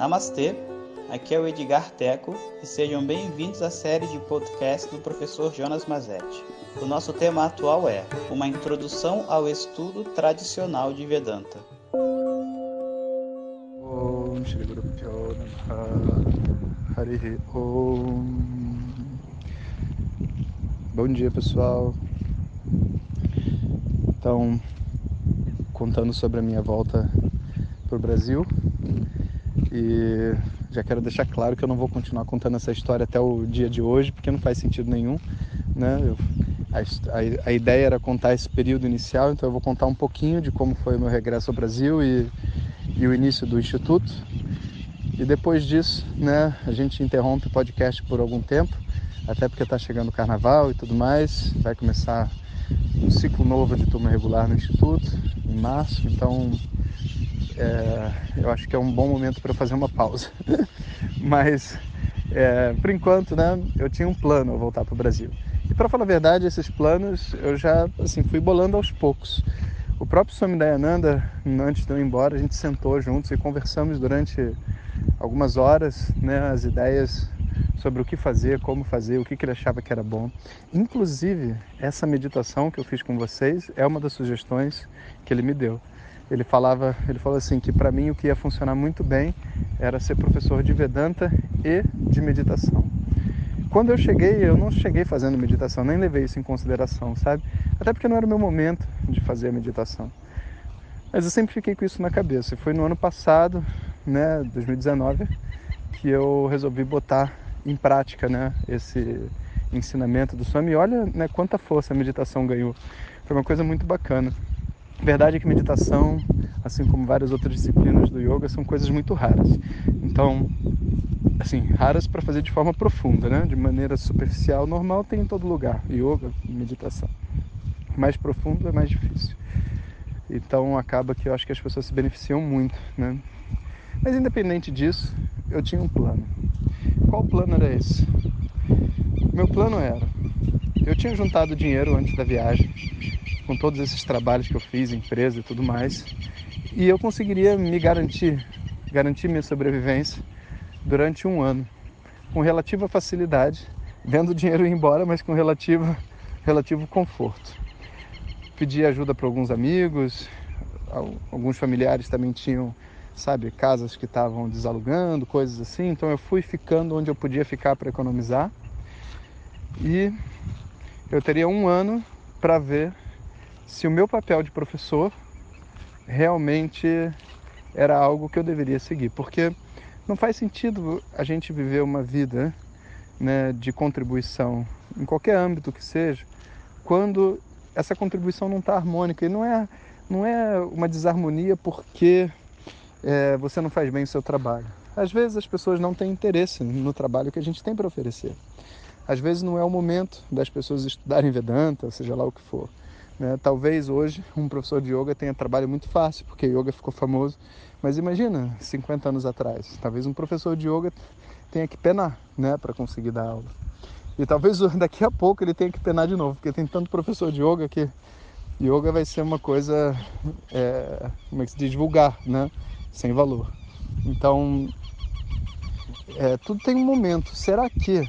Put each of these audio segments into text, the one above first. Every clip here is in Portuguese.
Namastê, aqui é o Edgar Teco e sejam bem-vindos à série de podcast do professor Jonas Mazetti. O nosso tema atual é Uma Introdução ao Estudo Tradicional de Vedanta. Bom dia pessoal Então, contando sobre a minha volta para o Brasil e já quero deixar claro que eu não vou continuar contando essa história até o dia de hoje, porque não faz sentido nenhum. Né? Eu, a, a, ideia era contar esse período inicial, então eu vou contar um pouquinho de como foi meu regresso ao Brasil e, e o início do Instituto. E depois disso, né, a gente interrompe o podcast por algum tempo, até porque está chegando o carnaval e tudo mais. Vai começar um ciclo novo de turma regular no Instituto, em março, então é, eu acho que é um bom momento para fazer uma pausa. Mas, é, por enquanto, né, eu tinha um plano voltar para o Brasil. E para falar a verdade, esses planos eu já assim, fui bolando aos poucos. O próprio Swami Dayananda, antes de eu ir embora, a gente sentou juntos e conversamos durante algumas horas né, as ideias sobre o que fazer, como fazer, o que, que ele achava que era bom. Inclusive, essa meditação que eu fiz com vocês é uma das sugestões que ele me deu ele falava, ele falou assim que para mim o que ia funcionar muito bem era ser professor de Vedanta e de meditação. Quando eu cheguei, eu não cheguei fazendo meditação, nem levei isso em consideração, sabe? Até porque não era o meu momento de fazer a meditação. Mas eu sempre fiquei com isso na cabeça. Foi no ano passado, né, 2019, que eu resolvi botar em prática, né, esse ensinamento do Swami. E olha, né, quanta força a meditação ganhou. Foi uma coisa muito bacana. A verdade é que meditação, assim como várias outras disciplinas do yoga, são coisas muito raras. Então, assim, raras para fazer de forma profunda, né? De maneira superficial, normal tem em todo lugar, yoga, meditação. Mais profundo é mais difícil. Então acaba que eu acho que as pessoas se beneficiam muito, né? Mas independente disso, eu tinha um plano. Qual plano era esse? Meu plano era, eu tinha juntado dinheiro antes da viagem com todos esses trabalhos que eu fiz, empresa e tudo mais, e eu conseguiria me garantir, garantir minha sobrevivência durante um ano, com relativa facilidade, vendo o dinheiro ir embora, mas com relativo, relativo conforto. Pedi ajuda para alguns amigos, alguns familiares também tinham, sabe, casas que estavam desalugando, coisas assim, então eu fui ficando onde eu podia ficar para economizar. E eu teria um ano para ver se o meu papel de professor realmente era algo que eu deveria seguir, porque não faz sentido a gente viver uma vida né, de contribuição em qualquer âmbito que seja, quando essa contribuição não está harmônica e não é não é uma desarmonia porque é, você não faz bem o seu trabalho. Às vezes as pessoas não têm interesse no trabalho que a gente tem para oferecer. Às vezes não é o momento das pessoas estudarem Vedanta, seja lá o que for. Né? Talvez hoje um professor de yoga tenha trabalho muito fácil, porque yoga ficou famoso. Mas imagina, 50 anos atrás, talvez um professor de yoga tenha que penar né, para conseguir dar aula. E talvez daqui a pouco ele tenha que penar de novo, porque tem tanto professor de yoga que yoga vai ser uma coisa, é, como é que se diz, vulgar, né? sem valor. Então, é, tudo tem um momento. Será que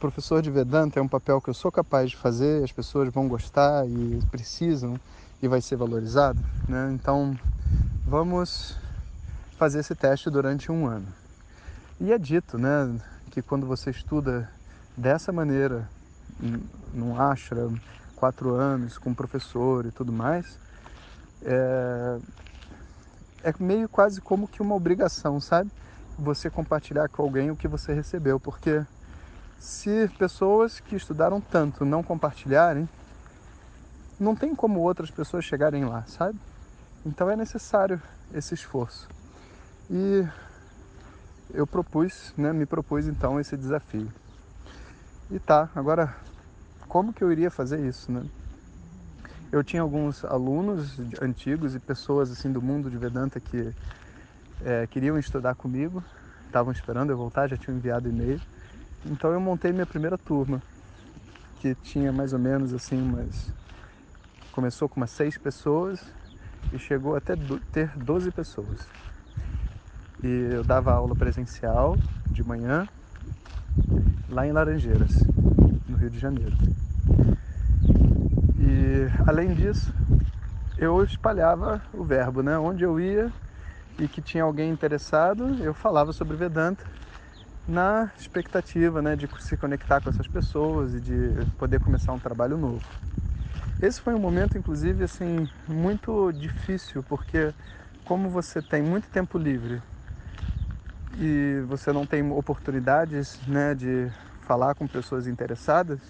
professor de Vedanta é um papel que eu sou capaz de fazer, as pessoas vão gostar e precisam e vai ser valorizado, né? Então, vamos fazer esse teste durante um ano. E é dito, né, que quando você estuda dessa maneira, num ashram, quatro anos, com professor e tudo mais, é, é meio quase como que uma obrigação, sabe? Você compartilhar com alguém o que você recebeu, porque se pessoas que estudaram tanto não compartilharem, não tem como outras pessoas chegarem lá, sabe? Então é necessário esse esforço. E eu propus, né, me propus então esse desafio. E tá, agora como que eu iria fazer isso, né? Eu tinha alguns alunos antigos e pessoas assim do mundo de Vedanta que é, queriam estudar comigo, estavam esperando eu voltar, já tinham enviado e-mail. Então eu montei minha primeira turma, que tinha mais ou menos assim umas. Começou com umas seis pessoas e chegou até ter 12 pessoas. E eu dava aula presencial de manhã lá em Laranjeiras, no Rio de Janeiro. E além disso, eu espalhava o verbo, né? Onde eu ia e que tinha alguém interessado, eu falava sobre Vedanta na expectativa, né, de se conectar com essas pessoas e de poder começar um trabalho novo. Esse foi um momento, inclusive, assim, muito difícil, porque como você tem muito tempo livre e você não tem oportunidades, né, de falar com pessoas interessadas,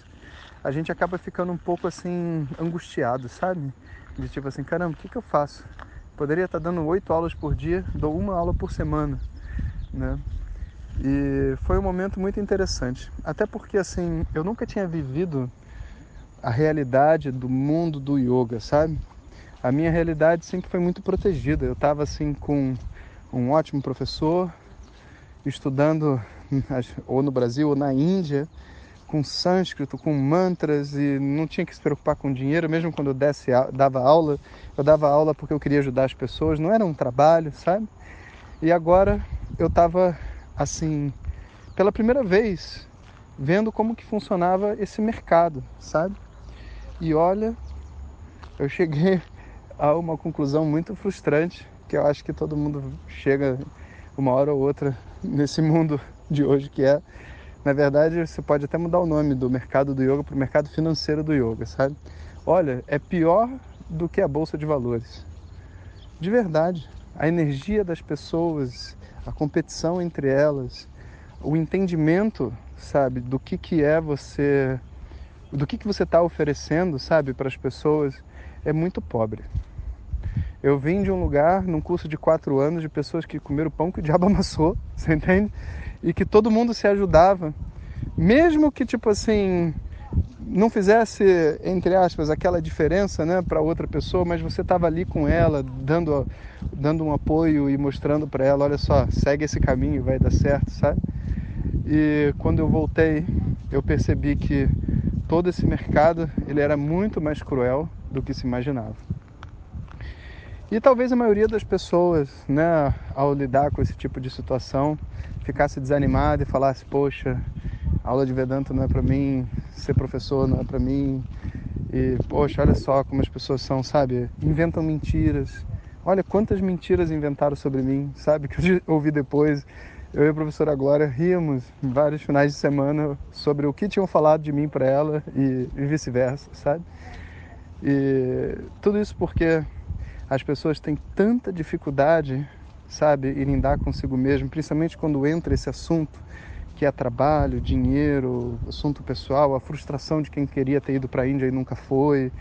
a gente acaba ficando um pouco assim angustiado, sabe? De tipo assim, caramba, o que, que eu faço? Poderia estar dando oito aulas por dia, dou uma aula por semana, né? E foi um momento muito interessante, até porque assim eu nunca tinha vivido a realidade do mundo do yoga, sabe? A minha realidade sempre foi muito protegida. Eu estava assim com um ótimo professor, estudando ou no Brasil ou na Índia, com sânscrito, com mantras e não tinha que se preocupar com dinheiro, mesmo quando eu desse, dava aula, eu dava aula porque eu queria ajudar as pessoas, não era um trabalho, sabe? E agora eu estava assim, pela primeira vez, vendo como que funcionava esse mercado, sabe? E olha, eu cheguei a uma conclusão muito frustrante, que eu acho que todo mundo chega uma hora ou outra nesse mundo de hoje, que é na verdade, você pode até mudar o nome do mercado do yoga para o mercado financeiro do yoga, sabe? Olha, é pior do que a bolsa de valores. De verdade, a energia das pessoas, a competição entre elas, o entendimento, sabe, do que que é você, do que que você está oferecendo, sabe, para as pessoas, é muito pobre. Eu vim de um lugar, num curso de quatro anos, de pessoas que comeram pão que o diabo amassou, você entende? e que todo mundo se ajudava, mesmo que tipo assim não fizesse entre aspas aquela diferença, né, para outra pessoa, mas você estava ali com ela, dando dando um apoio e mostrando para ela, olha só, segue esse caminho, vai dar certo, sabe? E quando eu voltei, eu percebi que todo esse mercado ele era muito mais cruel do que se imaginava. E talvez a maioria das pessoas, né, ao lidar com esse tipo de situação, ficasse desanimada e falasse: Poxa, aula de Vedanta não é para mim, ser professor não é para mim. E, poxa, olha só como as pessoas são, sabe? Inventam mentiras. Olha quantas mentiras inventaram sobre mim, sabe? Que eu ouvi depois. Eu e a professora Glória ríamos vários finais de semana sobre o que tinham falado de mim para ela e, e vice-versa, sabe? E tudo isso porque as pessoas têm tanta dificuldade, sabe, em lidar consigo mesmo, principalmente quando entra esse assunto que é trabalho, dinheiro, assunto pessoal, a frustração de quem queria ter ido para a Índia e nunca foi,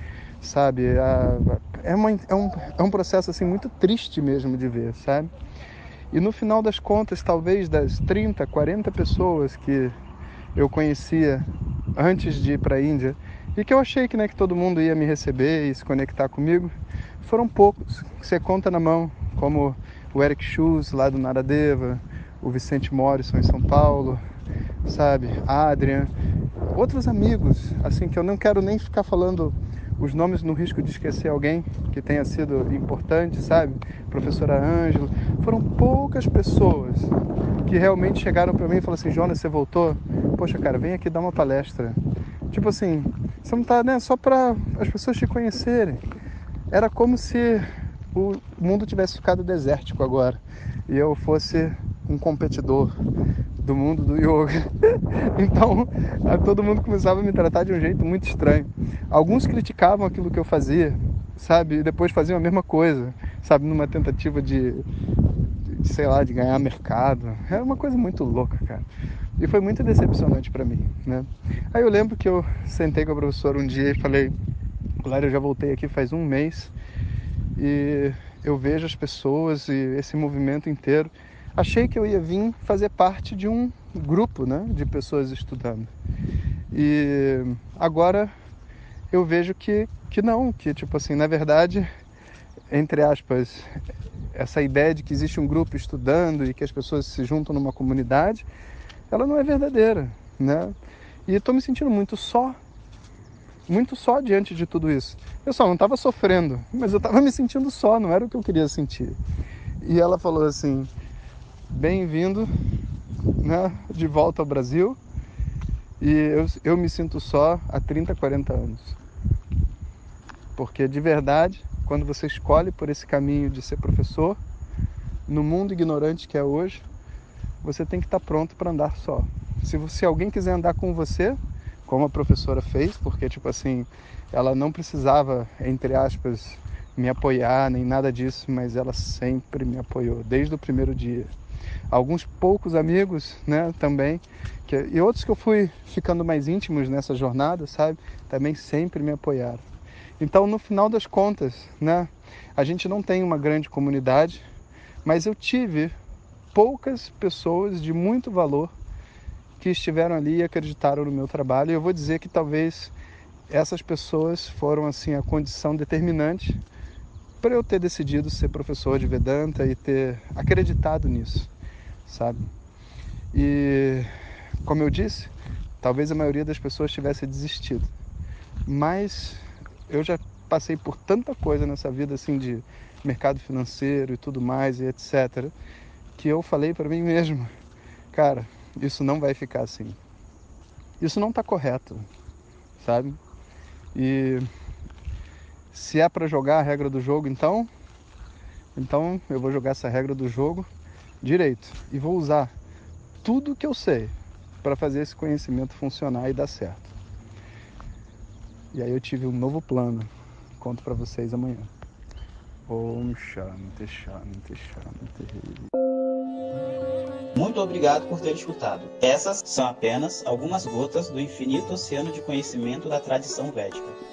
sabe? é, uma, é, um, é um processo assim muito triste mesmo de ver, sabe? E no final das contas, talvez das 30, 40 pessoas que eu conhecia antes de ir para a Índia e que eu achei que, né, que todo mundo ia me receber e se conectar comigo, foram poucos, você conta na mão, como o Eric Schultz lá do Naradeva, o Vicente Morrison em São Paulo, sabe, Adrian, outros amigos, assim que eu não quero nem ficar falando os nomes no risco de esquecer alguém que tenha sido importante, sabe? Professora Ângelo, foram poucas pessoas que realmente chegaram para mim e falaram assim: Jonas, você voltou? Poxa, cara, vem aqui dar uma palestra. Tipo assim, você não tá, né, só para as pessoas te conhecerem. Era como se o mundo tivesse ficado desértico agora e eu fosse um competidor do mundo do yoga. então, todo mundo começava a me tratar de um jeito muito estranho. Alguns criticavam aquilo que eu fazia, sabe? E depois faziam a mesma coisa, sabe? Numa tentativa de, de sei lá, de ganhar mercado. Era uma coisa muito louca, cara. E foi muito decepcionante para mim, né? Aí eu lembro que eu sentei com a professora um dia e falei: Claro, eu já voltei aqui faz um mês e eu vejo as pessoas e esse movimento inteiro. Achei que eu ia vir fazer parte de um grupo né, de pessoas estudando. E agora eu vejo que, que não, que tipo assim, na verdade, entre aspas, essa ideia de que existe um grupo estudando e que as pessoas se juntam numa comunidade, ela não é verdadeira, né? E estou me sentindo muito só muito só diante de tudo isso. Eu só não estava sofrendo, mas eu estava me sentindo só, não era o que eu queria sentir. E ela falou assim: bem-vindo né, de volta ao Brasil. E eu, eu me sinto só há 30, 40 anos. Porque de verdade, quando você escolhe por esse caminho de ser professor, no mundo ignorante que é hoje, você tem que estar pronto para andar só. Se, se alguém quiser andar com você, como a professora fez, porque tipo assim, ela não precisava, entre aspas, me apoiar nem nada disso, mas ela sempre me apoiou desde o primeiro dia. Alguns poucos amigos, né, também, que, e outros que eu fui ficando mais íntimos nessa jornada, sabe, também sempre me apoiaram. Então, no final das contas, né, a gente não tem uma grande comunidade, mas eu tive poucas pessoas de muito valor que estiveram ali e acreditaram no meu trabalho. E eu vou dizer que talvez essas pessoas foram assim a condição determinante para eu ter decidido ser professor de Vedanta e ter acreditado nisso, sabe? E como eu disse, talvez a maioria das pessoas tivesse desistido. Mas eu já passei por tanta coisa nessa vida assim de mercado financeiro e tudo mais e etc, que eu falei para mim mesmo, cara, isso não vai ficar assim. Isso não está correto, sabe? E se é para jogar a regra do jogo, então, então eu vou jogar essa regra do jogo direito e vou usar tudo que eu sei para fazer esse conhecimento funcionar e dar certo. E aí eu tive um novo plano. Conto para vocês amanhã. Om Shanti Shanti Shanti. Muito obrigado por ter escutado. Essas são apenas algumas gotas do infinito oceano de conhecimento da tradição védica.